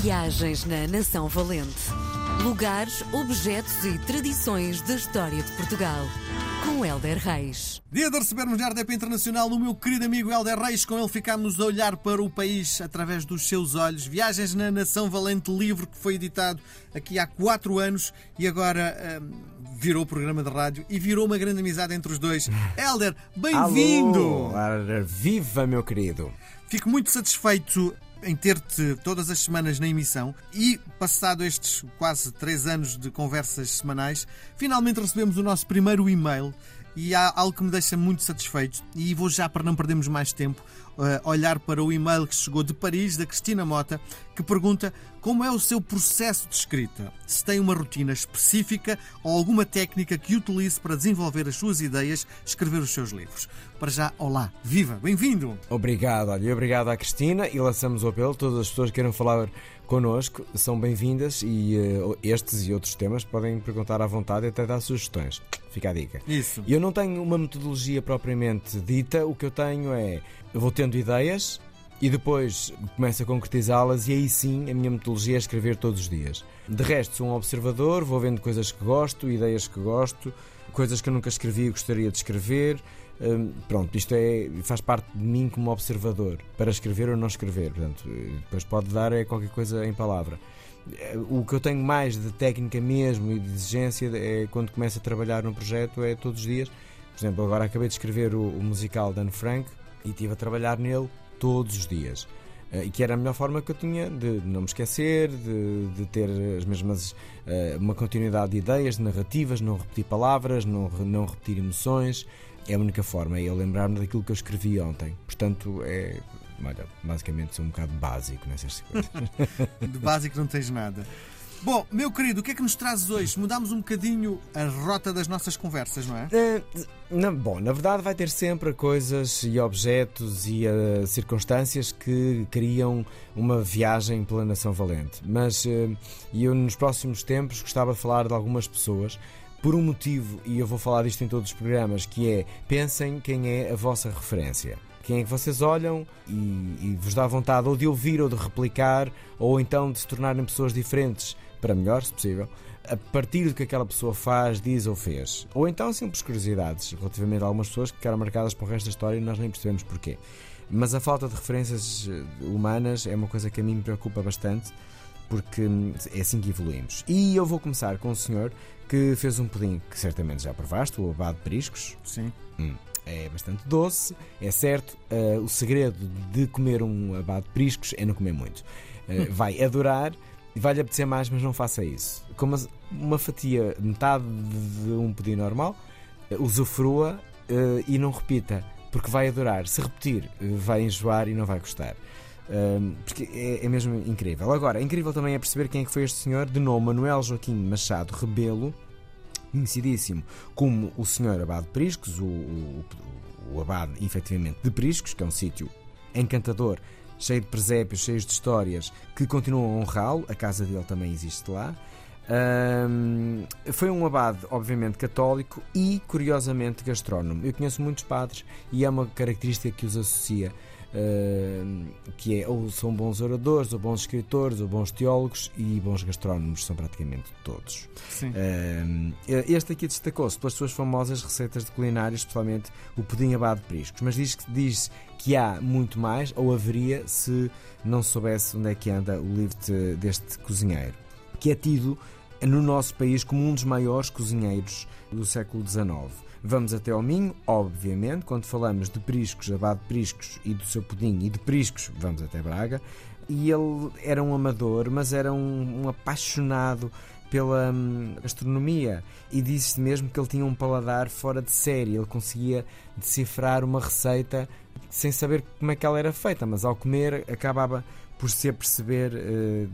Viagens na Nação Valente. Lugares, objetos e tradições da história de Portugal. Com Helder Reis. Dia de recebermos na RDP Internacional o meu querido amigo Helder Reis. Com ele ficámos a olhar para o país através dos seus olhos. Viagens na Nação Valente, livro que foi editado aqui há quatro anos e agora hum, virou programa de rádio e virou uma grande amizade entre os dois. Helder, bem-vindo! Viva, meu querido! Fico muito satisfeito em ter-te todas as semanas na emissão e, passado estes quase três anos de conversas semanais, finalmente recebemos o nosso primeiro e-mail e há algo que me deixa muito satisfeito e vou já, para não perdermos mais tempo, eh, olhar para o e-mail que chegou de Paris, da Cristina Mota, que pergunta como é o seu processo de escrita. Se tem uma rotina específica ou alguma técnica que utilize para desenvolver as suas ideias, escrever os seus livros. Para já, olá, viva, bem-vindo! Obrigado, olha, obrigado à Cristina e lançamos o apelo. Todas as pessoas que queiram falar connosco são bem-vindas e uh, estes e outros temas podem perguntar à vontade e até dar sugestões. Fica a dica. Isso. Eu não tenho uma metodologia propriamente dita, o que eu tenho é. Eu vou tendo ideias e depois começo a concretizá-las, e aí sim a minha metodologia é escrever todos os dias. De resto, sou um observador, vou vendo coisas que gosto, ideias que gosto, coisas que eu nunca escrevi e gostaria de escrever. Hum, pronto, isto é, faz parte de mim como observador, para escrever ou não escrever. Portanto, depois pode dar é qualquer coisa em palavra. O que eu tenho mais de técnica mesmo e de exigência é quando começo a trabalhar num projeto, é todos os dias. Por exemplo, agora acabei de escrever o, o musical Dan Frank e estive a trabalhar nele todos os dias. Uh, e que era a melhor forma que eu tinha de não me esquecer, de, de ter as mesmas. Uh, uma continuidade de ideias, de narrativas, não repetir palavras, não, não repetir emoções. É a única forma, é eu lembrar-me daquilo que eu escrevi ontem. Portanto, é. Olha, basicamente sou um bocado básico nessas coisas. de básico não tens nada. Bom, meu querido, o que é que nos trazes hoje? Mudámos um bocadinho a rota das nossas conversas, não é? Uh, na, bom, na verdade vai ter sempre coisas e objetos e uh, circunstâncias que criam uma viagem pela nação valente. Mas uh, eu nos próximos tempos gostava de falar de algumas pessoas por um motivo, e eu vou falar disto em todos os programas, que é pensem quem é a vossa referência quem é que vocês olham e, e, vos dá vontade ou de ouvir ou de replicar, ou então de se tornarem pessoas diferentes para melhor, se possível, a partir do que aquela pessoa faz, diz ou fez. Ou então simples curiosidades relativamente a algumas pessoas que ficaram marcadas para o resto da história e nós nem percebemos porquê. Mas a falta de referências eh, humanas é uma coisa que a mim me preocupa bastante porque hum, é assim que evoluímos. E eu vou começar com o senhor que fez um pudim que certamente já provaste, o abado de periscos. Sim. Hum, é bastante doce, é certo. Uh, o segredo de comer um abado de periscos é não comer muito. Uh, vai adorar vai-lhe apetecer mais, mas não faça isso. Como uma fatia, metade de um pudim normal, eh, usufrua uh, e não repita, porque vai adorar. Se repetir, uh, vai enjoar e não vai gostar. Porque é, é, mesmo incrível. Agora, incrível também é perceber quem é que foi este senhor, de nome Manuel Joaquim Machado Rebelo, conhecidíssimo como o senhor Abade de Priscos, o, o, o Abade, efetivamente, de Priscos, que é um sítio encantador cheio de presépios, cheio de histórias, que continuam a honrá-lo. A casa dele também existe lá. Um, foi um abade, obviamente, católico e, curiosamente, gastrónomo. Eu conheço muitos padres e é uma característica que os associa que é ou são bons oradores, ou bons escritores, ou bons teólogos e bons gastrónomos, são praticamente todos. Uh, este aqui destacou-se pelas suas famosas receitas de culinária, especialmente o pudim abado de priscos, mas diz, diz que há muito mais, ou haveria, se não soubesse onde é que anda o livro de, deste cozinheiro, que é tido no nosso país como um dos maiores cozinheiros do século XIX. Vamos até ao Minho, obviamente, quando falamos de Priscos, Abade de Priscos e do seu pudim e de Priscos, vamos até Braga. E ele era um amador, mas era um, um apaixonado pela hum, gastronomia e disse mesmo que ele tinha um paladar fora de série. Ele conseguia decifrar uma receita sem saber como é que ela era feita, mas ao comer acabava por se aperceber uh,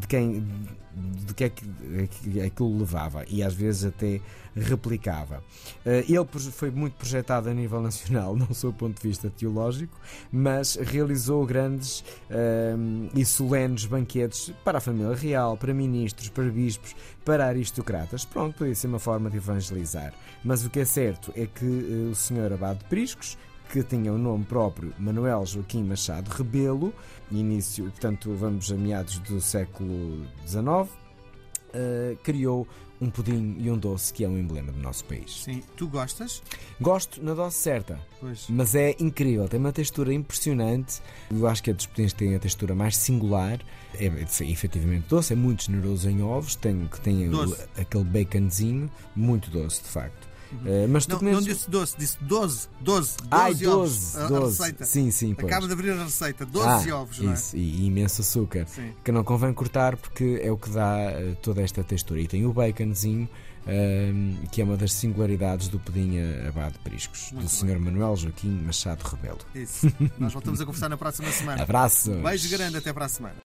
de quem de que é que aquilo levava e às vezes até replicava. Eh, ele foi muito projetado a nível nacional, não só do ponto de vista teológico, mas realizou grandes um, eh, e solenes banquetes para a família real, para ministros, para bispos, para aristocratas. Pronto, podia ser uma forma de evangelizar. Mas o que é certo é que uh, o senhor Abade de Priscos que tinha o nome próprio Manuel Joaquim Machado Rebelo, início, portanto, vamos a meados do século XIX, uh, criou um pudim e um doce que é um emblema do nosso país. Sim, tu gostas? Gosto na dose certa, Pois. mas é incrível, tem uma textura impressionante. Eu acho que a dos pudins tem a textura mais singular. É, é efetivamente doce, é muito generoso em ovos, tem, que tem Doce. aquele baconzinho, muito doce de facto. Uh, mas tu Não, comes- não disse doce, disse 12. 12. 12 Ai, ovos. 12, A- a 12. receita. Sim, sim, pois. Acaba de abrir a receita. 12 Ah, ovos, não é? Isso, e, imenso açúcar. Sim. Que não convém cortar porque é o que dá eh, toda esta textura. E tem o baconzinho, ehm, que é uma das singularidades do pudim a- abade de priscos, Muito do Sr. Manuel Joaquim Machado Rebelo. Isso. Nós voltamos a conversar na próxima semana. Abraço! Beijo grande, até para a semana.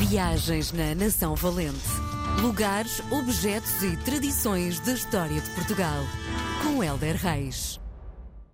Viagens na Nação Valente. Lugares, objetos e tradições da história de Portugal. Com Helder Reis.